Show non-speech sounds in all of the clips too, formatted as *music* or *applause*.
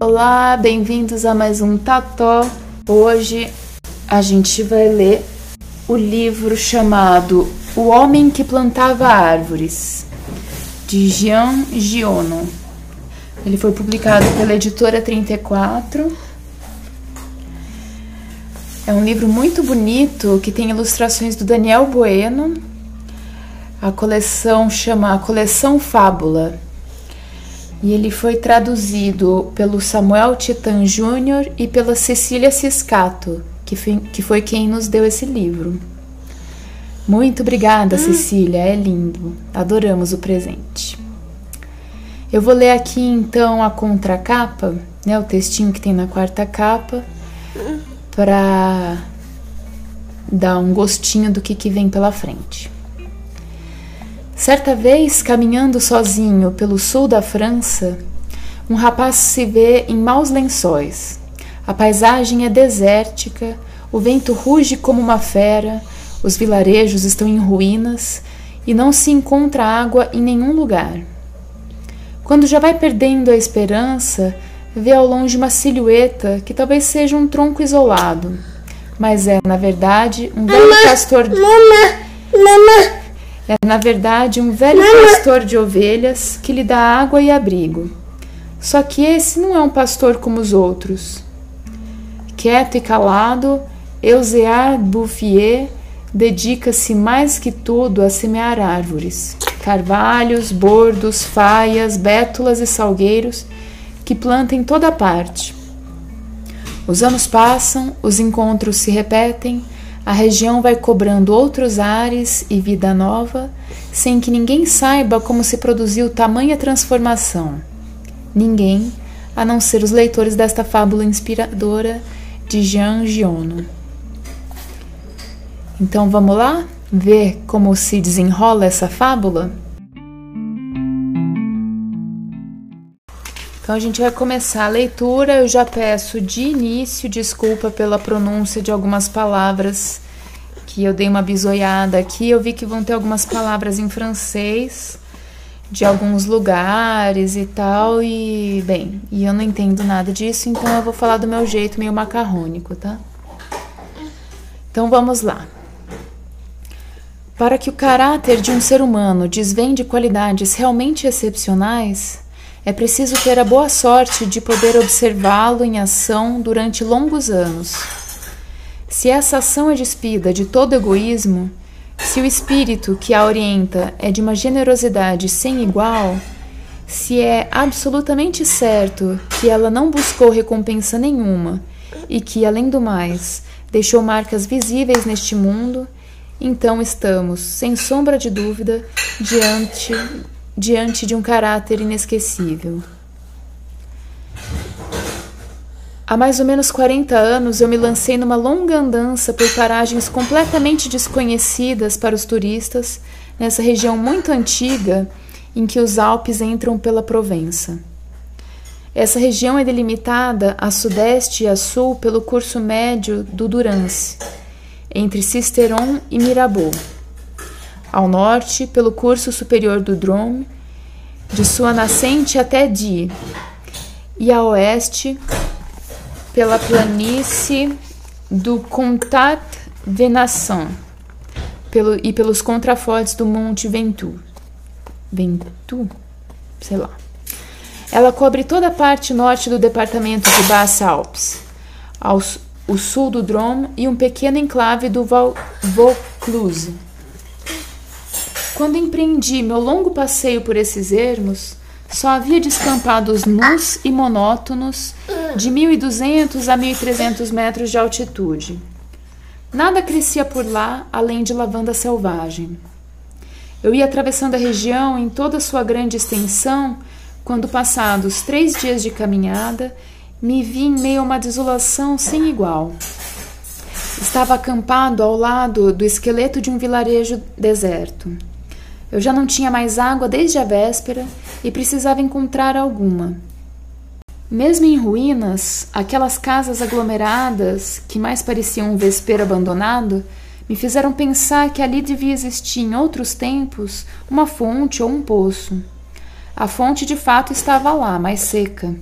Olá, bem-vindos a mais um Tató. Hoje a gente vai ler o livro chamado O Homem que Plantava Árvores, de Jean Giono. Ele foi publicado pela editora 34. É um livro muito bonito que tem ilustrações do Daniel Bueno. A coleção chama a Coleção Fábula e ele foi traduzido pelo Samuel Titan Júnior e pela Cecília Ciscato, que foi, que foi quem nos deu esse livro. Muito obrigada, hum. Cecília, é lindo. Adoramos o presente. Eu vou ler aqui então a contracapa, né, o textinho que tem na quarta capa, para dar um gostinho do que, que vem pela frente. Certa vez, caminhando sozinho pelo sul da França, um rapaz se vê em maus lençóis. A paisagem é desértica, o vento ruge como uma fera, os vilarejos estão em ruínas e não se encontra água em nenhum lugar. Quando já vai perdendo a esperança, vê ao longe uma silhueta que talvez seja um tronco isolado, mas é, na verdade, um velho mama, pastor. Mama, mama. É, na verdade, um velho pastor de ovelhas que lhe dá água e abrigo. Só que esse não é um pastor como os outros. Quieto e calado, Eusear Bouffier dedica-se mais que tudo a semear árvores, carvalhos, bordos, faias, bétulas e salgueiros que planta em toda parte. Os anos passam, os encontros se repetem, a região vai cobrando outros ares e vida nova, sem que ninguém saiba como se produziu tamanha transformação. Ninguém, a não ser os leitores desta fábula inspiradora de Jean Giono. Então vamos lá ver como se desenrola essa fábula? Então a gente vai começar a leitura. Eu já peço de início desculpa pela pronúncia de algumas palavras que eu dei uma bisoiada aqui. Eu vi que vão ter algumas palavras em francês de alguns lugares e tal e bem, e eu não entendo nada disso, então eu vou falar do meu jeito meio macarrônico, tá? Então vamos lá. Para que o caráter de um ser humano desvende qualidades realmente excepcionais, é preciso ter a boa sorte de poder observá-lo em ação durante longos anos. Se essa ação é despida de todo egoísmo, se o espírito que a orienta é de uma generosidade sem igual, se é absolutamente certo que ela não buscou recompensa nenhuma e que, além do mais, deixou marcas visíveis neste mundo, então estamos, sem sombra de dúvida, diante diante de um caráter inesquecível. Há mais ou menos 40 anos eu me lancei numa longa andança por paragens completamente desconhecidas para os turistas, nessa região muito antiga em que os Alpes entram pela Provença. Essa região é delimitada a sudeste e a sul pelo curso médio do Durance, entre Cisteron e Mirabeau ao norte pelo curso superior do Drôme, de sua nascente até Die, e a oeste pela planície do Comtat Venassan pelo, e pelos contrafortes do Monte Ventoux. Ventoux? Sei lá. Ela cobre toda a parte norte do departamento de Basse Alpes, ao o sul do Drôme e um pequeno enclave do Vaucluse quando empreendi meu longo passeio por esses ermos, só havia descampados nus e monótonos de 1.200 a 1.300 metros de altitude. Nada crescia por lá além de lavanda selvagem. Eu ia atravessando a região em toda sua grande extensão quando, passados três dias de caminhada, me vi em meio a uma desolação sem igual. Estava acampado ao lado do esqueleto de um vilarejo deserto. Eu já não tinha mais água desde a véspera e precisava encontrar alguma. Mesmo em ruínas, aquelas casas aglomeradas, que mais pareciam um vespeiro abandonado, me fizeram pensar que ali devia existir em outros tempos uma fonte ou um poço. A fonte de fato estava lá, mais seca.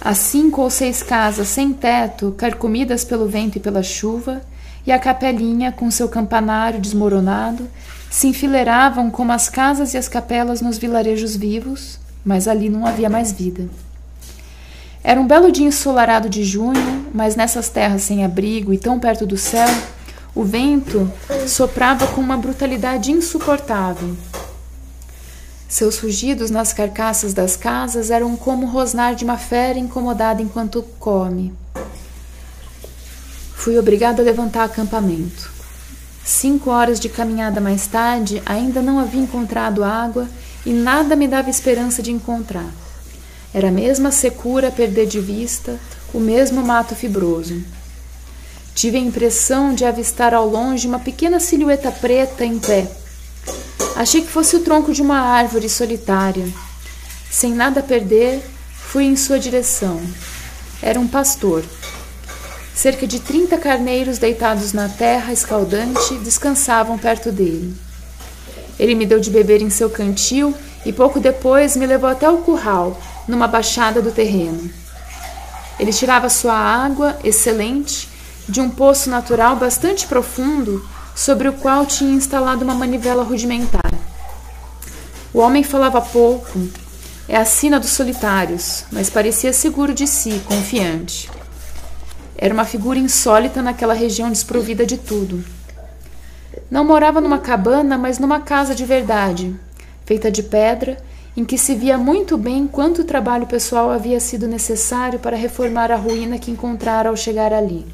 As cinco ou seis casas sem teto, carcomidas pelo vento e pela chuva, e a capelinha, com seu campanário desmoronado, se enfileiravam como as casas e as capelas nos vilarejos vivos, mas ali não havia mais vida. Era um belo dia ensolarado de junho, mas nessas terras sem abrigo e tão perto do céu, o vento soprava com uma brutalidade insuportável. Seus rugidos nas carcaças das casas eram como o rosnar de uma fera incomodada enquanto come. Fui obrigado a levantar acampamento. Cinco horas de caminhada mais tarde, ainda não havia encontrado água e nada me dava esperança de encontrar. Era a mesma secura a perder de vista, o mesmo mato fibroso. Tive a impressão de avistar ao longe uma pequena silhueta preta em pé Achei que fosse o tronco de uma árvore solitária. Sem nada a perder, fui em sua direção. Era um pastor. Cerca de trinta carneiros deitados na terra escaldante descansavam perto dele. Ele me deu de beber em seu cantil e pouco depois me levou até o curral, numa baixada do terreno. Ele tirava sua água, excelente, de um poço natural bastante profundo sobre o qual tinha instalado uma manivela rudimentar. O homem falava pouco, é a sina dos solitários, mas parecia seguro de si, confiante. Era uma figura insólita naquela região desprovida de tudo. Não morava numa cabana, mas numa casa de verdade, feita de pedra, em que se via muito bem quanto trabalho pessoal havia sido necessário para reformar a ruína que encontrara ao chegar ali.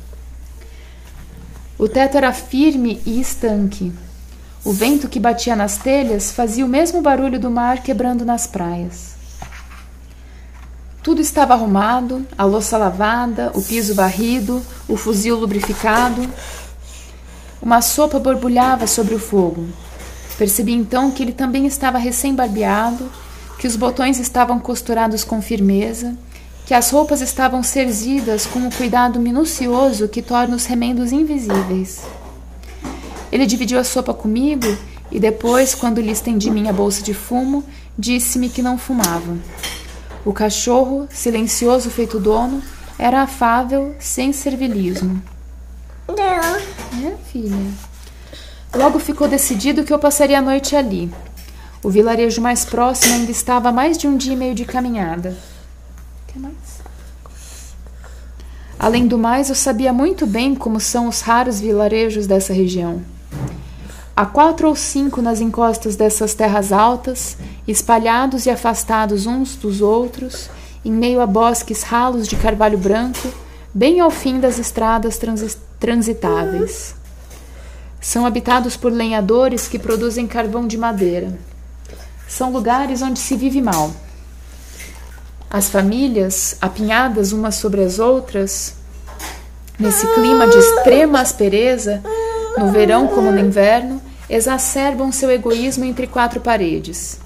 O teto era firme e estanque. O vento que batia nas telhas fazia o mesmo barulho do mar quebrando nas praias. Tudo estava arrumado, a louça lavada, o piso varrido, o fuzil lubrificado. Uma sopa borbulhava sobre o fogo. Percebi então que ele também estava recém-barbeado, que os botões estavam costurados com firmeza que as roupas estavam serzidas com o cuidado minucioso que torna os remendos invisíveis. Ele dividiu a sopa comigo e depois, quando lhe estendi minha bolsa de fumo, disse-me que não fumava. O cachorro, silencioso feito dono, era afável, sem servilismo. Não. É, filha. Logo ficou decidido que eu passaria a noite ali. O vilarejo mais próximo ainda estava a mais de um dia e meio de caminhada que mais? Além do mais, eu sabia muito bem como são os raros vilarejos dessa região. Há quatro ou cinco nas encostas dessas terras altas, espalhados e afastados uns dos outros, em meio a bosques ralos de carvalho branco, bem ao fim das estradas transitáveis. São habitados por lenhadores que produzem carvão de madeira. São lugares onde se vive mal. As famílias, apinhadas umas sobre as outras, nesse clima de extrema aspereza, no verão como no inverno, exacerbam seu egoísmo entre quatro paredes.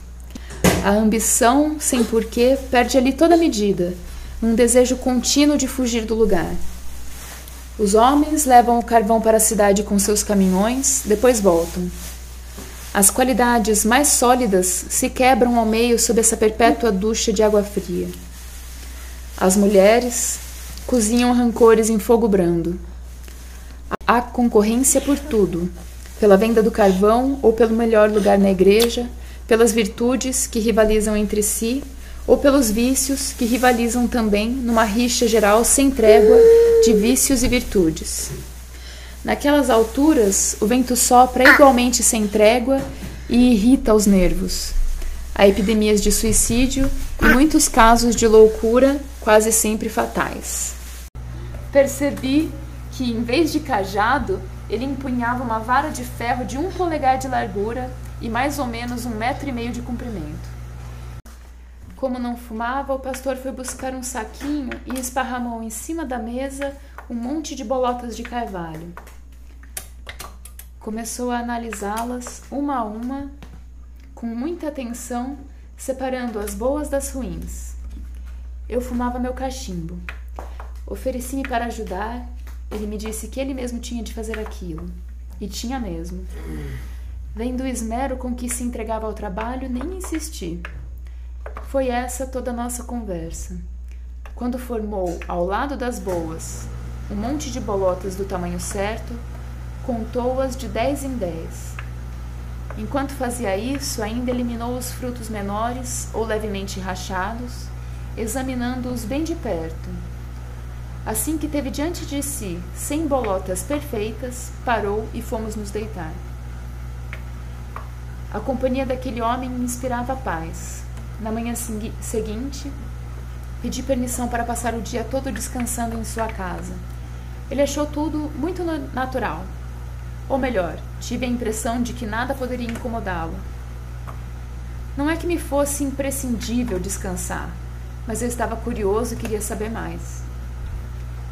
A ambição, sem porquê, perde ali toda medida, num desejo contínuo de fugir do lugar. Os homens levam o carvão para a cidade com seus caminhões, depois voltam. As qualidades mais sólidas se quebram ao meio sob essa perpétua ducha de água fria. As mulheres cozinham rancores em fogo brando. Há concorrência por tudo, pela venda do carvão ou pelo melhor lugar na igreja, pelas virtudes que rivalizam entre si ou pelos vícios que rivalizam também numa rixa geral sem trégua de vícios e virtudes. Naquelas alturas, o vento sopra igualmente sem trégua e irrita os nervos. Há epidemias de suicídio e muitos casos de loucura, quase sempre fatais. Percebi que, em vez de cajado, ele empunhava uma vara de ferro de um polegar de largura e mais ou menos um metro e meio de comprimento. Como não fumava, o pastor foi buscar um saquinho e esparramou em cima da mesa um monte de bolotas de carvalho. Começou a analisá-las uma a uma, com muita atenção, separando as boas das ruins. Eu fumava meu cachimbo. Ofereci-me para ajudar. Ele me disse que ele mesmo tinha de fazer aquilo. E tinha mesmo. Vendo o esmero com que se entregava ao trabalho, nem insisti. Foi essa toda a nossa conversa. Quando formou, ao lado das boas, um monte de bolotas do tamanho certo, contou-as de dez em dez. Enquanto fazia isso, ainda eliminou os frutos menores ou levemente rachados, examinando-os bem de perto. Assim que teve diante de si cem bolotas perfeitas, parou e fomos nos deitar. A companhia daquele homem me inspirava paz. Na manhã seguinte, pedi permissão para passar o dia todo descansando em sua casa. Ele achou tudo muito natural. Ou melhor, tive a impressão de que nada poderia incomodá-lo. Não é que me fosse imprescindível descansar, mas eu estava curioso e queria saber mais.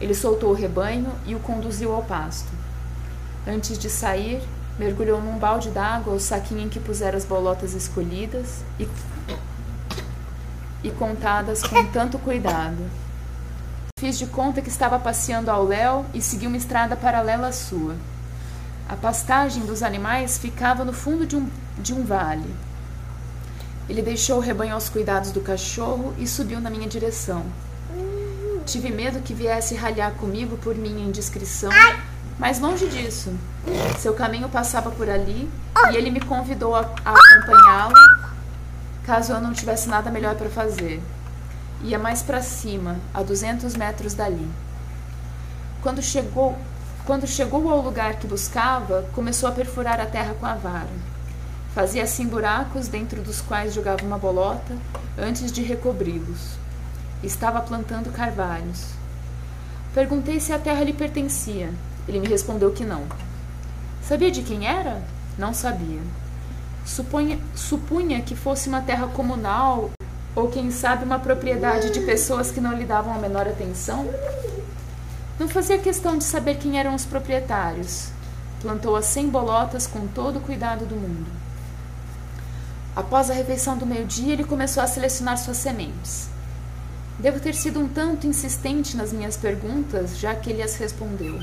Ele soltou o rebanho e o conduziu ao pasto. Antes de sair, mergulhou num balde d'água o saquinho em que pusera as bolotas escolhidas e, e contadas com tanto cuidado. Fiz de conta que estava passeando ao léu e segui uma estrada paralela à sua. A pastagem dos animais ficava no fundo de um, de um vale. Ele deixou o rebanho aos cuidados do cachorro e subiu na minha direção. Tive medo que viesse ralhar comigo por minha indiscrição, mas longe disso. Seu caminho passava por ali e ele me convidou a, a acompanhá-lo caso eu não tivesse nada melhor para fazer. Ia mais para cima, a 200 metros dali. Quando chegou, quando chegou ao lugar que buscava, começou a perfurar a terra com a vara. Fazia assim buracos dentro dos quais jogava uma bolota antes de recobri-los. Estava plantando carvalhos. Perguntei se a terra lhe pertencia. Ele me respondeu que não. Sabia de quem era? Não sabia. Supunha, supunha que fosse uma terra comunal ou quem sabe uma propriedade de pessoas que não lhe davam a menor atenção? Não fazia questão de saber quem eram os proprietários. Plantou as cem bolotas com todo o cuidado do mundo. Após a refeição do meio-dia, ele começou a selecionar suas sementes. Devo ter sido um tanto insistente nas minhas perguntas, já que ele as respondeu.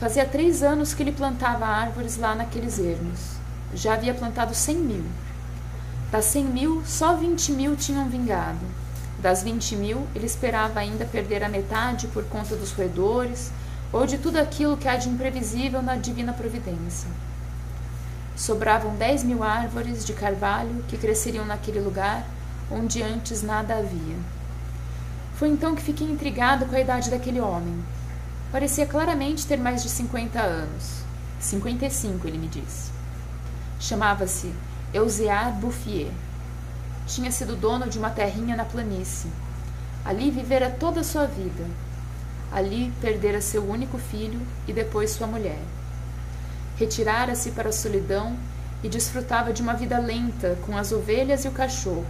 Fazia três anos que ele plantava árvores lá naqueles ermos. Já havia plantado cem mil. Das 100 mil, só 20 mil tinham vingado. Das 20 mil, ele esperava ainda perder a metade por conta dos roedores ou de tudo aquilo que há de imprevisível na divina providência. Sobravam 10 mil árvores de carvalho que cresceriam naquele lugar onde antes nada havia. Foi então que fiquei intrigado com a idade daquele homem. Parecia claramente ter mais de 50 anos. 55, ele me disse. Chamava-se Eusear Bouffier. Tinha sido dono de uma terrinha na planície. Ali vivera toda a sua vida. Ali perdera seu único filho e depois sua mulher. Retirara-se para a solidão e desfrutava de uma vida lenta com as ovelhas e o cachorro.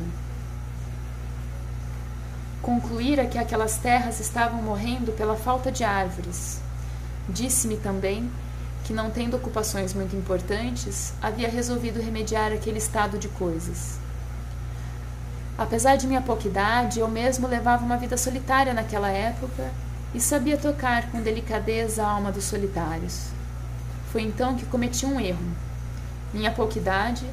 Concluíra que aquelas terras estavam morrendo pela falta de árvores. Disse-me também que, não tendo ocupações muito importantes, havia resolvido remediar aquele estado de coisas. Apesar de minha pouca idade, eu mesmo levava uma vida solitária naquela época e sabia tocar com delicadeza a alma dos solitários. Foi então que cometi um erro. Minha pouca idade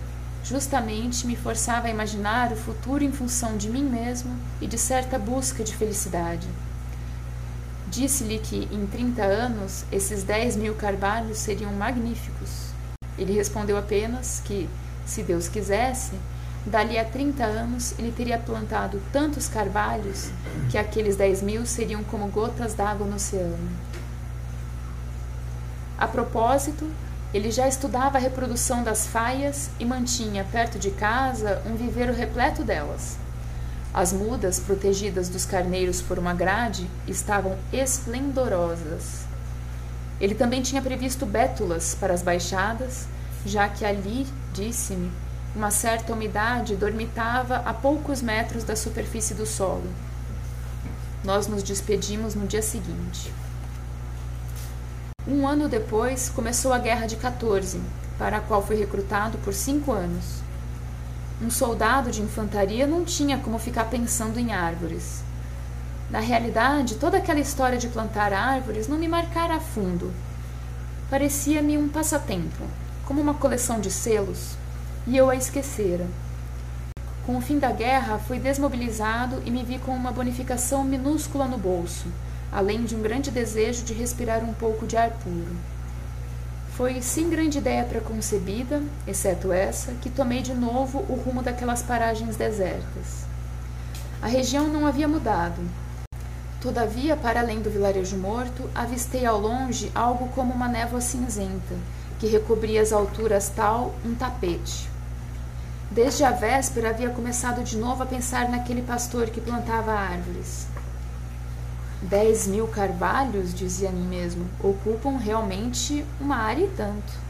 justamente me forçava a imaginar o futuro em função de mim mesmo e de certa busca de felicidade. Disse-lhe que, em 30 anos, esses 10 mil carvalhos seriam magníficos. Ele respondeu apenas que, se Deus quisesse, dali a 30 anos ele teria plantado tantos carvalhos que aqueles 10 mil seriam como gotas d'água no oceano. A propósito, ele já estudava a reprodução das faias e mantinha perto de casa um viveiro repleto delas. As mudas, protegidas dos carneiros por uma grade, estavam esplendorosas. Ele também tinha previsto bétulas para as baixadas, já que ali, disse-me, uma certa umidade dormitava a poucos metros da superfície do solo. Nós nos despedimos no dia seguinte. Um ano depois, começou a Guerra de 14, para a qual fui recrutado por cinco anos. Um soldado de infantaria não tinha como ficar pensando em árvores. Na realidade, toda aquela história de plantar árvores não me marcara a fundo. Parecia-me um passatempo, como uma coleção de selos, e eu a esquecera. Com o fim da guerra, fui desmobilizado e me vi com uma bonificação minúscula no bolso, além de um grande desejo de respirar um pouco de ar puro. Foi sem grande ideia preconcebida, exceto essa, que tomei de novo o rumo daquelas paragens desertas. A região não havia mudado. Todavia, para além do vilarejo morto, avistei ao longe algo como uma névoa cinzenta, que recobria as alturas tal um tapete. Desde a véspera havia começado de novo a pensar naquele pastor que plantava árvores. Dez mil carvalhos, dizia a mim mesmo, ocupam realmente uma área e tanto.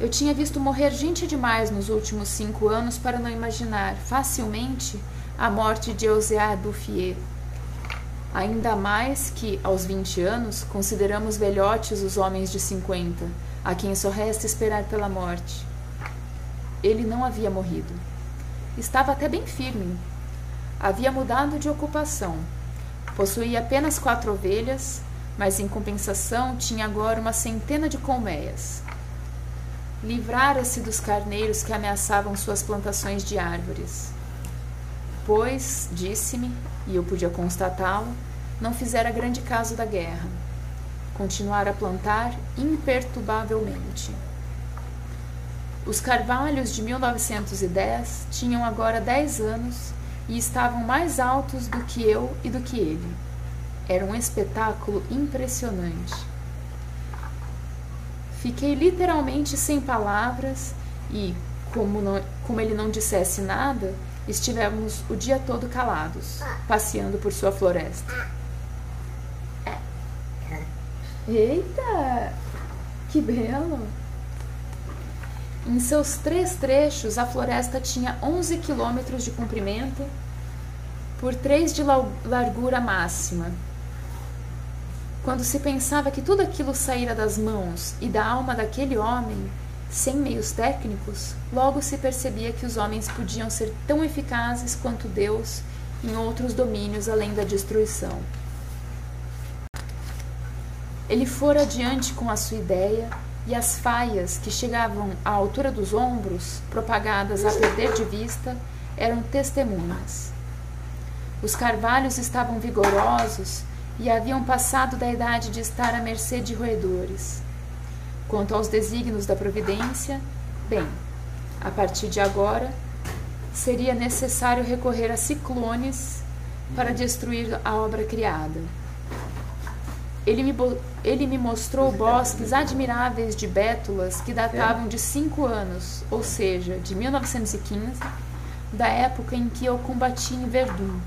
Eu tinha visto morrer gente demais nos últimos cinco anos para não imaginar facilmente a morte de Eusea Duffier. Ainda mais que, aos vinte anos, consideramos velhotes os homens de cinquenta, a quem só resta esperar pela morte. Ele não havia morrido. Estava até bem firme. Havia mudado de ocupação. Possuía apenas quatro ovelhas, mas em compensação tinha agora uma centena de colmeias. Livrara-se dos carneiros que ameaçavam suas plantações de árvores. Pois, disse-me, e eu podia constatá-lo, não fizera grande caso da guerra. Continuara a plantar imperturbavelmente. Os carvalhos de 1910 tinham agora 10 anos e estavam mais altos do que eu e do que ele. Era um espetáculo impressionante. Fiquei literalmente sem palavras e, como, não, como ele não dissesse nada, estivemos o dia todo calados, passeando por sua floresta. Eita! Que belo! Em seus três trechos, a floresta tinha 11 quilômetros de comprimento por 3 de largura máxima. Quando se pensava que tudo aquilo saíra das mãos e da alma daquele homem, sem meios técnicos, logo se percebia que os homens podiam ser tão eficazes quanto Deus em outros domínios além da destruição. Ele fora adiante com a sua ideia e as faias que chegavam à altura dos ombros, propagadas a perder de vista, eram testemunhas. Os carvalhos estavam vigorosos e haviam passado da idade de estar à mercê de roedores. Quanto aos desígnios da providência, bem, a partir de agora, seria necessário recorrer a ciclones para destruir a obra criada. Ele me, ele me mostrou bosques admiráveis de bétulas que datavam de cinco anos, ou seja, de 1915, da época em que eu combati em Verdun.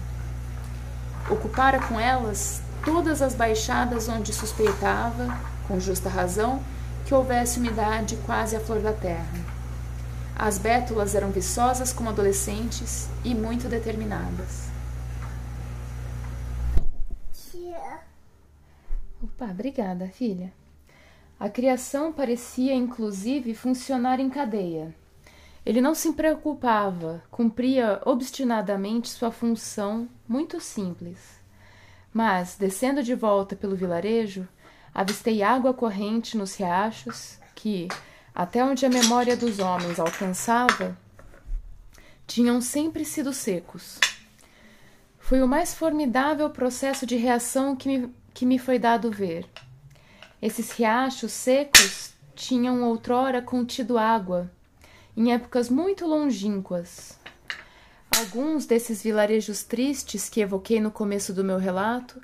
Ocupara com elas todas as baixadas onde suspeitava, com justa razão, que houvesse umidade quase à flor da terra. As bétulas eram viçosas como adolescentes e muito determinadas. Opa, obrigada, filha. A criação parecia, inclusive, funcionar em cadeia. Ele não se preocupava, cumpria obstinadamente sua função muito simples. Mas, descendo de volta pelo vilarejo, avistei água corrente nos riachos que, até onde a memória dos homens alcançava, tinham sempre sido secos. Foi o mais formidável processo de reação que me que me foi dado ver. Esses riachos secos tinham outrora contido água, em épocas muito longínquas. Alguns desses vilarejos tristes que evoquei no começo do meu relato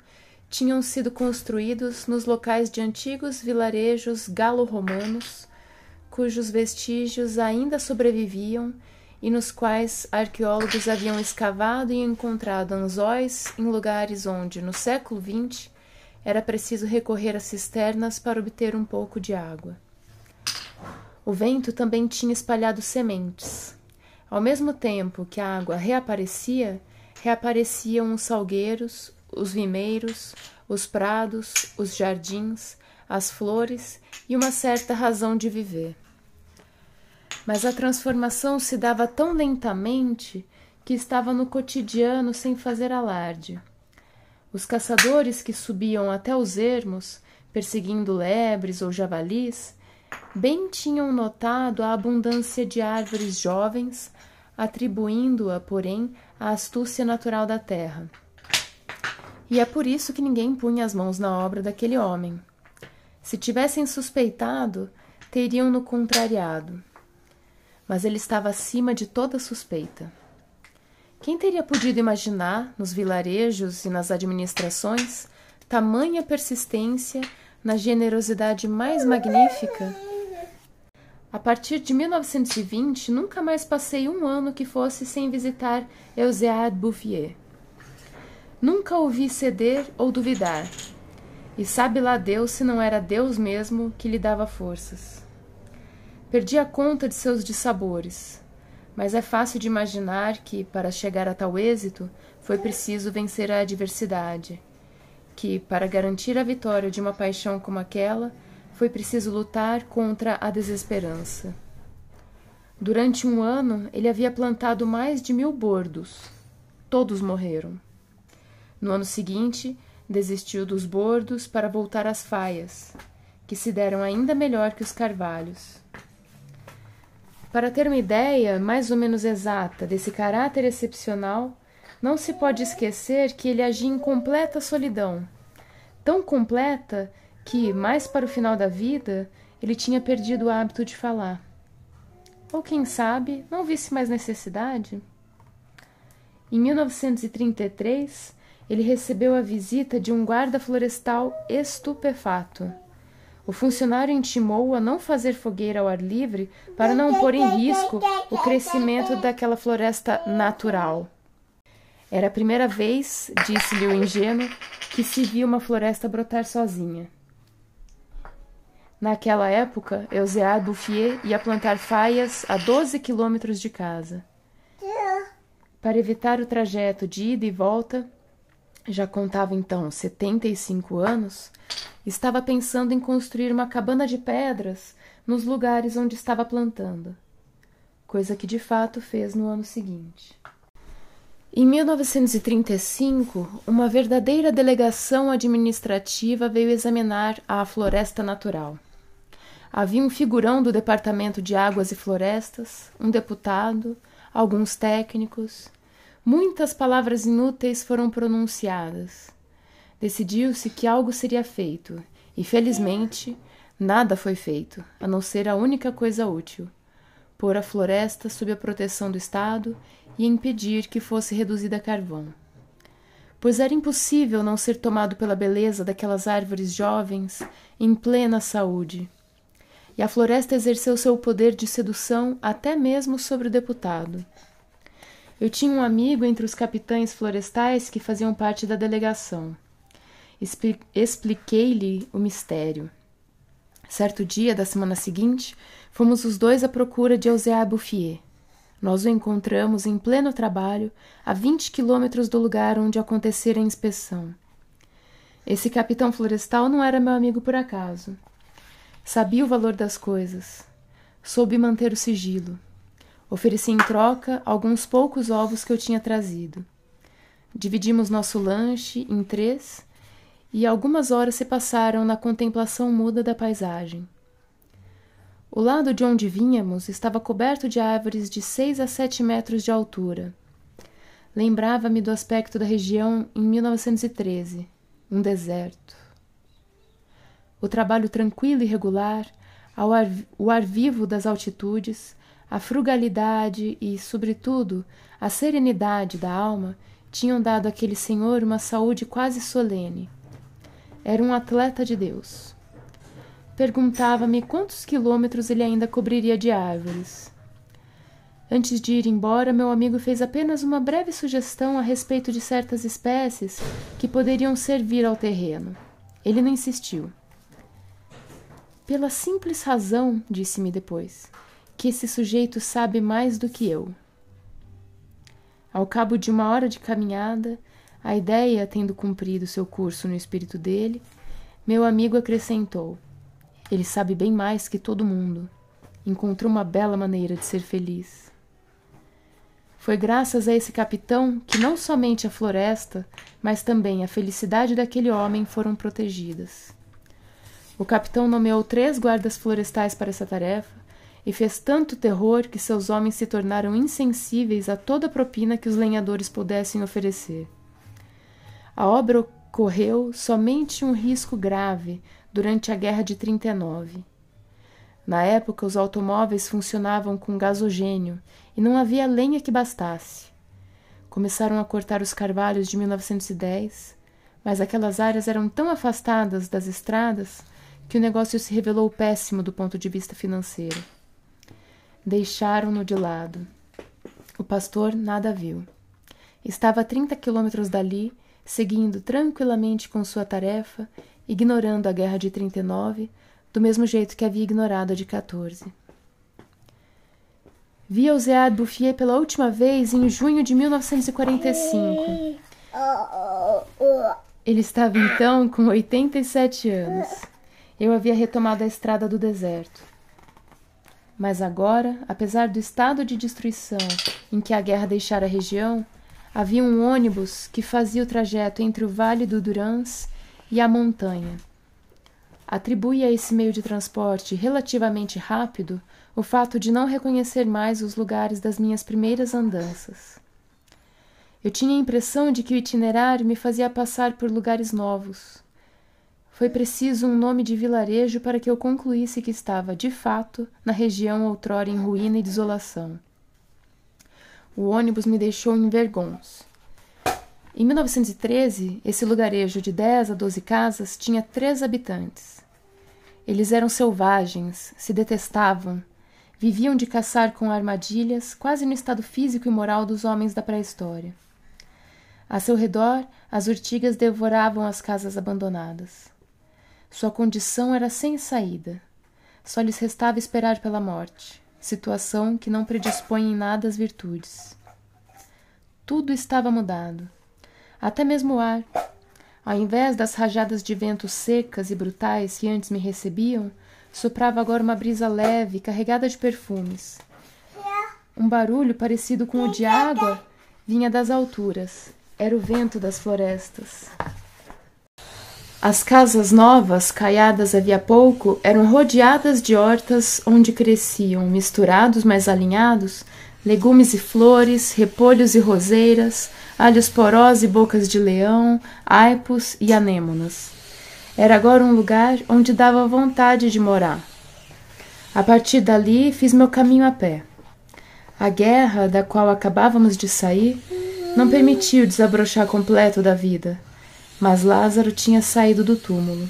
tinham sido construídos nos locais de antigos vilarejos galo-romanos, cujos vestígios ainda sobreviviam e nos quais arqueólogos haviam escavado e encontrado anzóis em lugares onde, no século XX, era preciso recorrer a cisternas para obter um pouco de água. O vento também tinha espalhado sementes. Ao mesmo tempo que a água reaparecia, reapareciam os salgueiros, os vimeiros, os prados, os jardins, as flores e uma certa razão de viver. Mas a transformação se dava tão lentamente que estava no cotidiano sem fazer alarde. Os caçadores que subiam até os ermos, perseguindo lebres ou javalis, bem tinham notado a abundância de árvores jovens, atribuindo-a, porém, à astúcia natural da terra. E é por isso que ninguém punha as mãos na obra daquele homem. Se tivessem suspeitado, teriam-no contrariado. Mas ele estava acima de toda suspeita. Quem teria podido imaginar, nos vilarejos e nas administrações, tamanha persistência na generosidade mais magnífica? A partir de 1920, nunca mais passei um ano que fosse sem visitar Euséade Bouffier. Nunca ouvi ceder ou duvidar. E sabe lá Deus se não era Deus mesmo que lhe dava forças. Perdi a conta de seus dissabores, mas é fácil de imaginar que, para chegar a tal êxito, foi preciso vencer a adversidade, que, para garantir a vitória de uma paixão como aquela, foi preciso lutar contra a desesperança. Durante um ano, ele havia plantado mais de mil bordos. Todos morreram. No ano seguinte, desistiu dos bordos para voltar às faias, que se deram ainda melhor que os carvalhos. Para ter uma ideia mais ou menos exata desse caráter excepcional, não se pode esquecer que ele agia em completa solidão, tão completa que, mais para o final da vida, ele tinha perdido o hábito de falar. Ou quem sabe, não visse mais necessidade? Em 1933, ele recebeu a visita de um guarda florestal estupefato o funcionário intimou-o a não fazer fogueira ao ar livre para não pôr em risco o crescimento daquela floresta natural. Era a primeira vez, disse-lhe o ingênuo, que se via uma floresta brotar sozinha. Naquela época, Euséa Bouffier ia plantar faias a 12 quilômetros de casa. Para evitar o trajeto de ida e volta, já contava então 75 anos, Estava pensando em construir uma cabana de pedras nos lugares onde estava plantando, coisa que de fato fez no ano seguinte. Em 1935, uma verdadeira delegação administrativa veio examinar a floresta natural. Havia um figurão do Departamento de Águas e Florestas, um deputado, alguns técnicos. Muitas palavras inúteis foram pronunciadas decidiu-se que algo seria feito, e felizmente nada foi feito, a não ser a única coisa útil: pôr a floresta sob a proteção do Estado e impedir que fosse reduzida a carvão. Pois era impossível não ser tomado pela beleza daquelas árvores jovens em plena saúde. E a floresta exerceu seu poder de sedução até mesmo sobre o deputado. Eu tinha um amigo entre os capitães florestais que faziam parte da delegação. Expliquei-lhe o mistério. Certo dia da semana seguinte, fomos os dois à procura de Eusea Bouffier. Nós o encontramos em pleno trabalho, a vinte quilômetros do lugar onde acontecera a inspeção. Esse capitão florestal não era meu amigo por acaso. Sabia o valor das coisas. Soube manter o sigilo. Ofereci em troca alguns poucos ovos que eu tinha trazido. Dividimos nosso lanche em três e algumas horas se passaram na contemplação muda da paisagem. O lado de onde vínhamos estava coberto de árvores de seis a sete metros de altura. Lembrava-me do aspecto da região em 1913, um deserto. O trabalho tranquilo e regular, ar, o ar vivo das altitudes, a frugalidade e, sobretudo, a serenidade da alma tinham dado àquele senhor uma saúde quase solene. Era um atleta de Deus. Perguntava-me quantos quilômetros ele ainda cobriria de árvores. Antes de ir embora, meu amigo fez apenas uma breve sugestão a respeito de certas espécies que poderiam servir ao terreno. Ele não insistiu. Pela simples razão, disse-me depois, que esse sujeito sabe mais do que eu. Ao cabo de uma hora de caminhada, a ideia tendo cumprido seu curso no espírito dele, meu amigo acrescentou: Ele sabe bem mais que todo mundo. Encontrou uma bela maneira de ser feliz. Foi graças a esse capitão que não somente a floresta, mas também a felicidade daquele homem foram protegidas. O capitão nomeou três guardas florestais para essa tarefa, e fez tanto terror que seus homens se tornaram insensíveis a toda propina que os lenhadores pudessem oferecer. A obra ocorreu somente um risco grave durante a Guerra de 39. Na época, os automóveis funcionavam com gasogênio e não havia lenha que bastasse. Começaram a cortar os carvalhos de 1910, mas aquelas áreas eram tão afastadas das estradas que o negócio se revelou péssimo do ponto de vista financeiro. Deixaram-no de lado. O pastor nada viu. Estava a trinta quilômetros dali, seguindo tranquilamente com sua tarefa, ignorando a guerra de 39, do mesmo jeito que havia ignorado a de 14. Vi Oséad Bouffier pela última vez em junho de 1945. Ele estava então com 87 anos. Eu havia retomado a estrada do deserto. Mas agora, apesar do estado de destruição em que a guerra deixara a região, havia um ônibus que fazia o trajeto entre o Vale do Durance e a montanha. Atribui a esse meio de transporte relativamente rápido o fato de não reconhecer mais os lugares das minhas primeiras andanças. Eu tinha a impressão de que o itinerário me fazia passar por lugares novos, foi preciso um nome de vilarejo para que eu concluísse que estava, de fato, na região outrora em ruína e desolação. O ônibus me deixou em Vergons. Em 1913, esse lugarejo de 10 a 12 casas tinha três habitantes. Eles eram selvagens, se detestavam, viviam de caçar com armadilhas, quase no estado físico e moral dos homens da pré-história. A seu redor, as urtigas devoravam as casas abandonadas. Sua condição era sem saída. Só lhes restava esperar pela morte, situação que não predispõe em nada às virtudes. Tudo estava mudado. Até mesmo o ar. Ao invés das rajadas de vento secas e brutais que antes me recebiam, soprava agora uma brisa leve, carregada de perfumes. Um barulho parecido com o de água vinha das alturas. Era o vento das florestas. As casas novas, caiadas havia pouco, eram rodeadas de hortas onde cresciam, misturados, mas alinhados, legumes e flores, repolhos e roseiras, alhos porós e bocas de leão, aipos e anêmonas. Era agora um lugar onde dava vontade de morar. A partir dali fiz meu caminho a pé. A guerra, da qual acabávamos de sair, não permitiu desabrochar completo da vida mas Lázaro tinha saído do túmulo.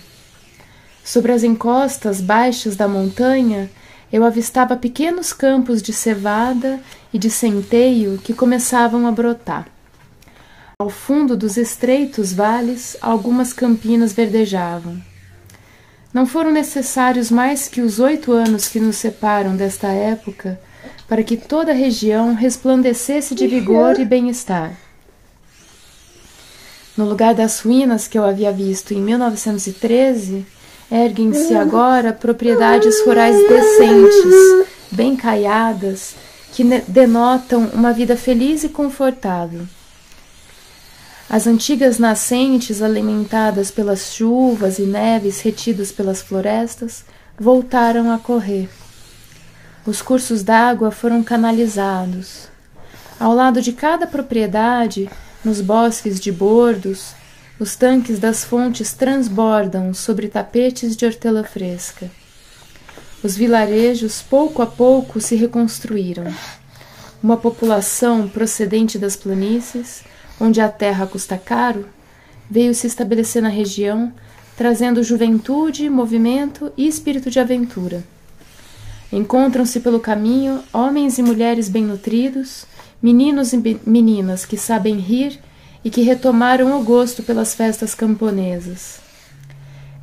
Sobre as encostas baixas da montanha, eu avistava pequenos campos de cevada e de centeio que começavam a brotar. Ao fundo dos estreitos vales, algumas campinas verdejavam. Não foram necessários mais que os oito anos que nos separam desta época para que toda a região resplandecesse de vigor e bem-estar. No lugar das ruínas que eu havia visto em 1913, erguem-se agora propriedades rurais decentes, bem caiadas, que denotam uma vida feliz e confortável. As antigas nascentes, alimentadas pelas chuvas e neves retidas pelas florestas, voltaram a correr. Os cursos d'água foram canalizados. Ao lado de cada propriedade, nos bosques de bordos, os tanques das fontes transbordam sobre tapetes de hortelã fresca. Os vilarejos, pouco a pouco, se reconstruíram. Uma população procedente das planícies, onde a terra custa caro, veio se estabelecer na região, trazendo juventude, movimento e espírito de aventura. Encontram-se pelo caminho homens e mulheres bem nutridos, meninos e meninas que sabem rir e que retomaram o gosto pelas festas camponesas.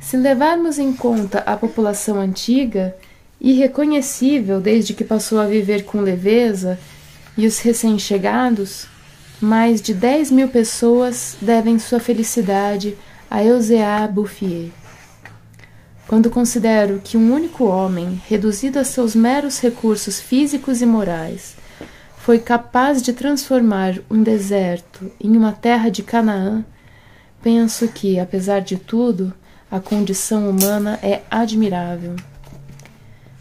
Se levarmos em conta a população antiga, irreconhecível desde que passou a viver com leveza, e os recém-chegados, mais de dez mil pessoas devem sua felicidade a Eusea Bouffier. Quando considero que um único homem, reduzido a seus meros recursos físicos e morais, foi capaz de transformar um deserto em uma terra de Canaã, penso que, apesar de tudo, a condição humana é admirável.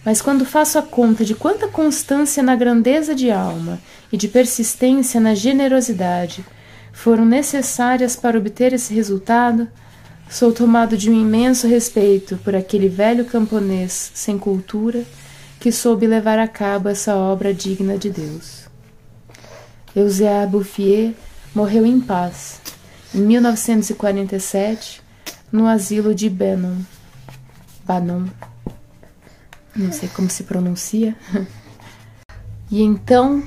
Mas quando faço a conta de quanta constância na grandeza de alma e de persistência na generosidade foram necessárias para obter esse resultado, sou tomado de um imenso respeito por aquele velho camponês sem cultura que soube levar a cabo essa obra digna de Deus. Eusébio Bouffier morreu em paz, em 1947, no asilo de Benon. Banon. Não sei como se pronuncia. E então,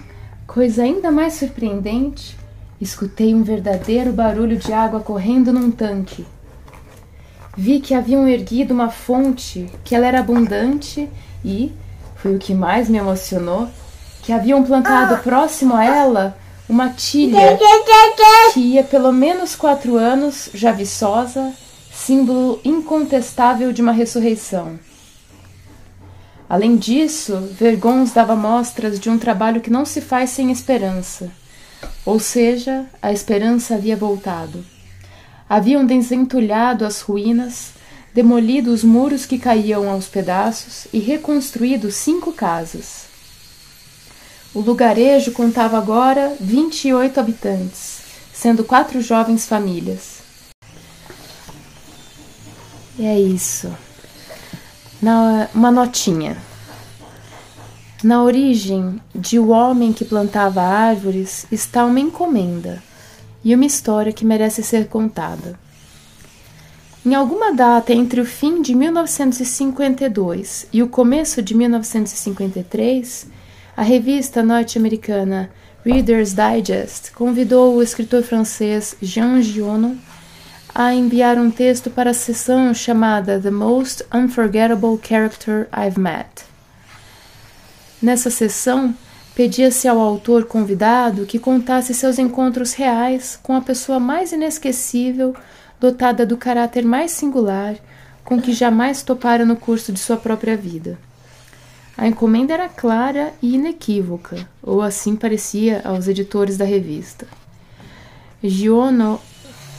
coisa ainda mais surpreendente, escutei um verdadeiro barulho de água correndo num tanque. Vi que haviam erguido uma fonte, que ela era abundante e, foi o que mais me emocionou, que haviam plantado próximo a ela uma tilha que ia pelo menos quatro anos, já viçosa, símbolo incontestável de uma ressurreição. Além disso, Vergons dava mostras de um trabalho que não se faz sem esperança. Ou seja, a esperança havia voltado. Haviam desentulhado as ruínas, demolido os muros que caíam aos pedaços e reconstruído cinco casas. O lugarejo contava agora 28 habitantes, sendo quatro jovens famílias. E é isso na, uma notinha. Na origem de O Homem que Plantava Árvores está uma encomenda e uma história que merece ser contada. Em alguma data entre o fim de 1952 e o começo de 1953, a revista norte-americana Reader's Digest convidou o escritor francês Jean Giono a enviar um texto para a sessão chamada The Most Unforgettable Character I've Met. Nessa sessão, pedia-se ao autor convidado que contasse seus encontros reais com a pessoa mais inesquecível, dotada do caráter mais singular, com que jamais topara no curso de sua própria vida. A encomenda era clara e inequívoca, ou assim parecia aos editores da revista. Giono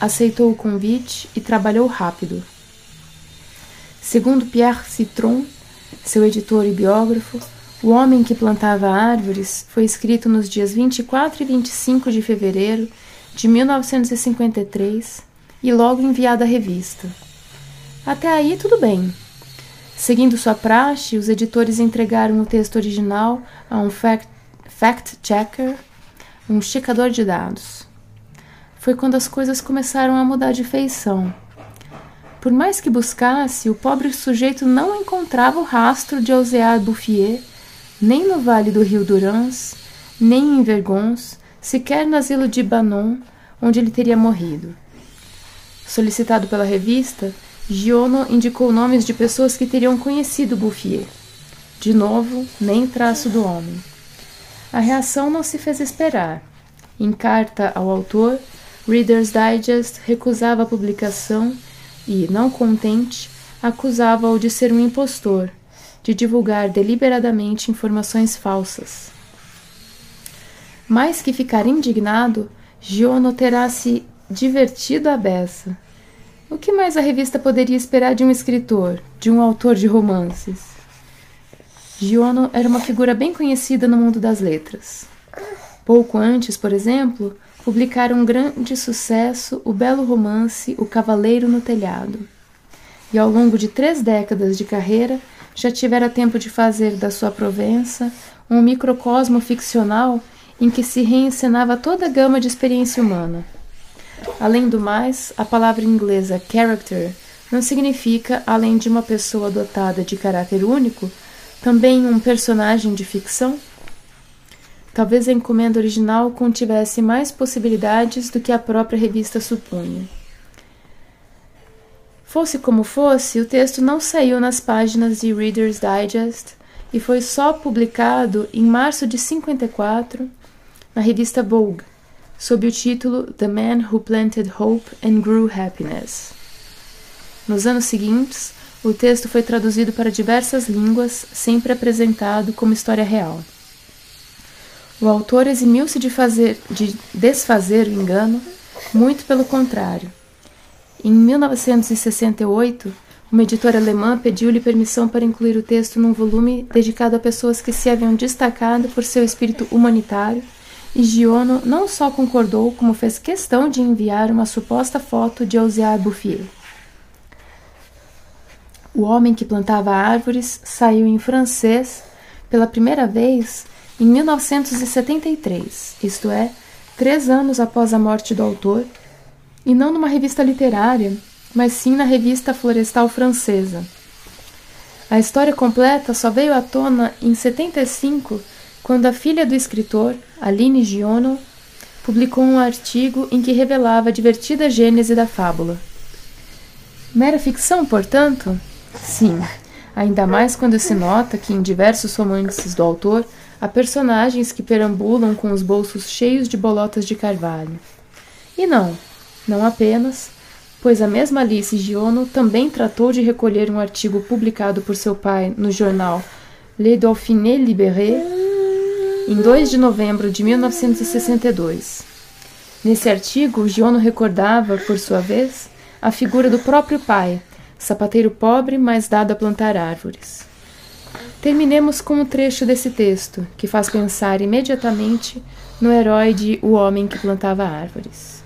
aceitou o convite e trabalhou rápido. Segundo Pierre Citron, seu editor e biógrafo, O Homem que Plantava Árvores foi escrito nos dias 24 e 25 de fevereiro de 1953 e logo enviado à revista. Até aí tudo bem. Seguindo sua praxe, os editores entregaram o texto original a um fact-checker, um checador de dados foi quando as coisas começaram a mudar de feição. Por mais que buscasse, o pobre sujeito não encontrava o rastro de Oséar Bouffier, nem no vale do rio Durance, nem em Vergons, sequer no asilo de Banon, onde ele teria morrido. Solicitado pela revista, Giono indicou nomes de pessoas que teriam conhecido Bouffier. De novo, nem traço do homem. A reação não se fez esperar. Em carta ao autor, Reader's Digest recusava a publicação e, não contente, acusava-o de ser um impostor, de divulgar deliberadamente informações falsas. Mais que ficar indignado, Giono terá se divertido à beça. O que mais a revista poderia esperar de um escritor, de um autor de romances? Giono era uma figura bem conhecida no mundo das letras. Pouco antes, por exemplo, publicaram um grande sucesso o belo romance O Cavaleiro no Telhado. E ao longo de três décadas de carreira, já tivera tempo de fazer da sua Provença um microcosmo ficcional em que se reencenava toda a gama de experiência humana. Além do mais, a palavra inglesa character não significa, além de uma pessoa dotada de caráter único, também um personagem de ficção? Talvez a encomenda original contivesse mais possibilidades do que a própria revista supunha. Fosse como fosse, o texto não saiu nas páginas de Reader's Digest e foi só publicado em março de 54 na revista Vogue, sob o título The Man Who Planted Hope and Grew Happiness. Nos anos seguintes, o texto foi traduzido para diversas línguas, sempre apresentado como história real. O autor eximiu-se de, fazer, de desfazer o engano, muito pelo contrário. Em 1968, Uma editora alemã pediu-lhe permissão para incluir o texto num volume dedicado a pessoas que se haviam destacado por seu espírito humanitário, e Giono não só concordou, como fez questão de enviar uma suposta foto de Auxerre Bouffier. O Homem que Plantava Árvores saiu em francês pela primeira vez em 1973, isto é, três anos após a morte do autor, e não numa revista literária, mas sim na revista Florestal Francesa. A história completa só veio à tona em 75, quando a filha do escritor, Aline Giono, publicou um artigo em que revelava a divertida gênese da fábula. Mera ficção, portanto? Sim, ainda mais quando se nota que em diversos romances do autor há personagens que perambulam com os bolsos cheios de bolotas de carvalho. E não, não apenas, pois a mesma Alice Giono também tratou de recolher um artigo publicado por seu pai no jornal Le Dauphiné Libéré em 2 de novembro de 1962. Nesse artigo, Giono recordava, por sua vez, a figura do próprio pai, sapateiro pobre, mas dado a plantar árvores. Terminemos com um trecho desse texto, que faz pensar imediatamente no herói de O Homem que Plantava Árvores.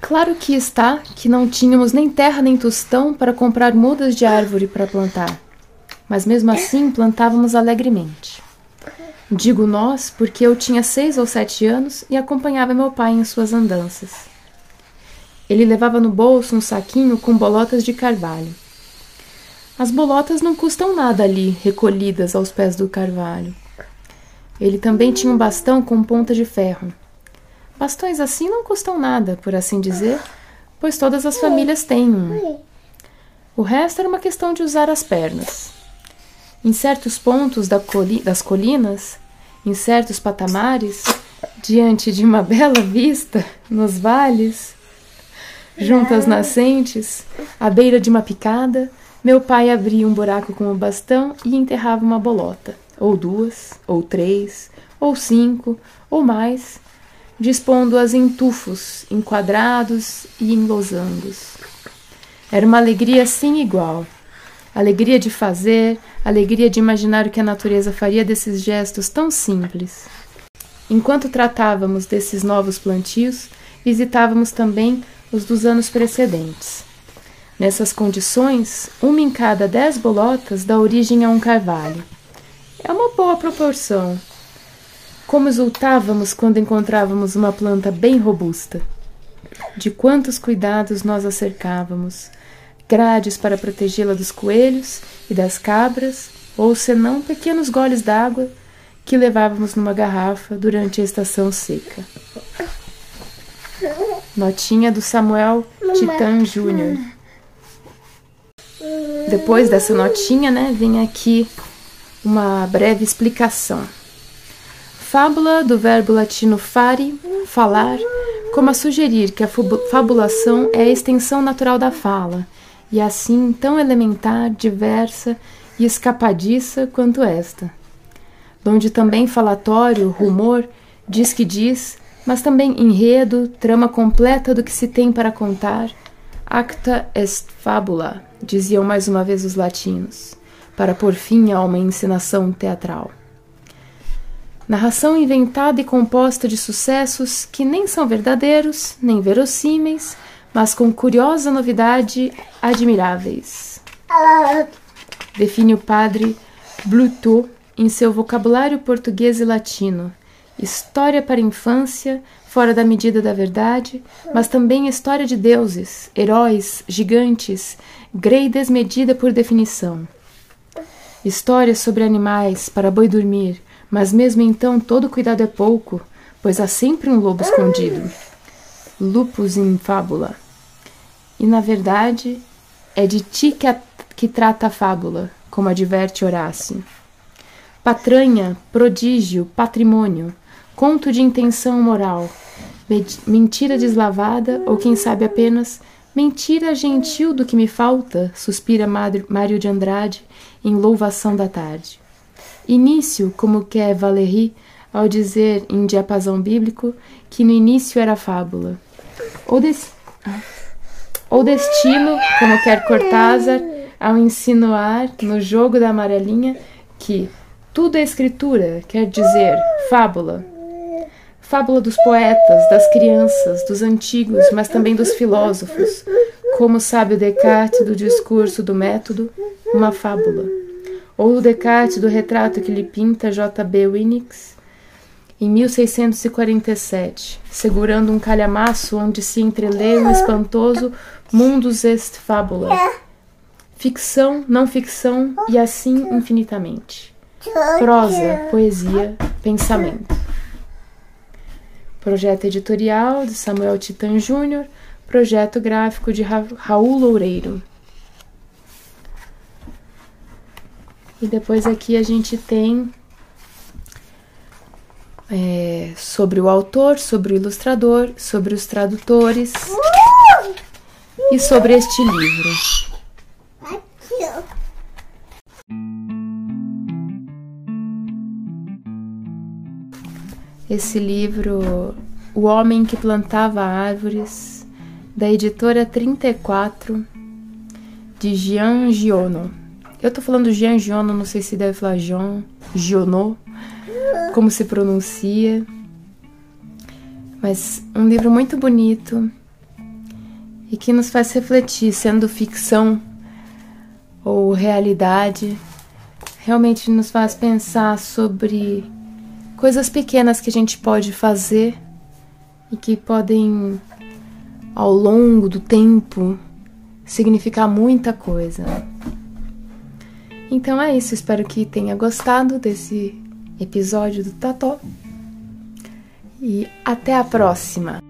Claro que está que não tínhamos nem terra nem tostão para comprar mudas de árvore para plantar, mas mesmo assim plantávamos alegremente. Digo nós porque eu tinha seis ou sete anos e acompanhava meu pai em suas andanças. Ele levava no bolso um saquinho com bolotas de carvalho. As bolotas não custam nada ali, recolhidas aos pés do carvalho. Ele também tinha um bastão com ponta de ferro. Bastões assim não custam nada, por assim dizer, pois todas as famílias têm um. O resto era uma questão de usar as pernas. Em certos pontos das colinas, em certos patamares, diante de uma *laughs* bela vista, nos vales, junto às nascentes, à beira de uma picada, meu pai abria um buraco com o bastão e enterrava uma bolota, ou duas, ou três, ou cinco, ou mais, dispondo-as em tufos, em quadrados e em losangos. Era uma alegria sem igual. Alegria de fazer, alegria de imaginar o que a natureza faria desses gestos tão simples. Enquanto tratávamos desses novos plantios, visitávamos também os dos anos precedentes. Nessas condições, uma em cada dez bolotas dá origem a um carvalho. É uma boa proporção, como exultávamos quando encontrávamos uma planta bem robusta. De quantos cuidados nós a cercávamos, grades para protegê-la dos coelhos e das cabras, ou senão pequenos goles d'água que levávamos numa garrafa durante a estação seca. Notinha do Samuel Titan Júnior. Depois dessa notinha, né, vem aqui uma breve explicação. Fábula do verbo latino fare, falar, como a sugerir que a fabulação é a extensão natural da fala, e assim tão elementar, diversa e escapadiça quanto esta. Donde também falatório, rumor, diz que diz, mas também enredo, trama completa do que se tem para contar. Acta est fabula, diziam mais uma vez os latinos, para pôr fim a uma encenação teatral. Narração inventada e composta de sucessos que nem são verdadeiros, nem verossímeis, mas com curiosa novidade admiráveis. Define o padre Blutot em seu vocabulário português e latino. História para a infância, fora da medida da verdade, mas também história de deuses, heróis, gigantes, grei desmedida por definição. História sobre animais para boi dormir, mas mesmo então todo cuidado é pouco, pois há sempre um lobo escondido. Lupus in fábula. E na verdade, é de ti que, a, que trata a fábula, como adverte Horácio. Patranha, prodígio, patrimônio, conto de intenção moral, mentira deslavada, ou quem sabe apenas mentira gentil do que me falta, suspira Mário de Andrade em louvação da tarde. Início, como quer Valéry ao dizer em diapasão bíblico que no início era fábula. Ou desse... ou de estilo, como quer Cortázar, ao insinuar no jogo da amarelinha que tudo é escritura, quer dizer, fábula. Fábula dos poetas, das crianças, dos antigos, mas também dos filósofos, como sabe o Descartes do discurso do método, uma fábula. Ou o Descartes do retrato que lhe pinta J.B. Winnicks em 1647, segurando um calhamaço onde se entrelê um espantoso mundus est fabula. Ficção, não ficção e assim infinitamente. Prosa, poesia, pensamento. Projeto editorial de Samuel Titan Júnior, projeto gráfico de Ra Raul Loureiro. E depois aqui a gente tem é, sobre o autor, sobre o ilustrador, sobre os tradutores e sobre este livro. Esse livro, O Homem que Plantava Árvores, da editora 34, de Jean Giono. Eu tô falando Jean Giono, não sei se deve falar Jean Giono, como se pronuncia. Mas um livro muito bonito e que nos faz refletir, sendo ficção ou realidade, realmente nos faz pensar sobre coisas pequenas que a gente pode fazer e que podem, ao longo do tempo, significar muita coisa. Então é isso, espero que tenha gostado desse episódio do Tató. E até a próxima!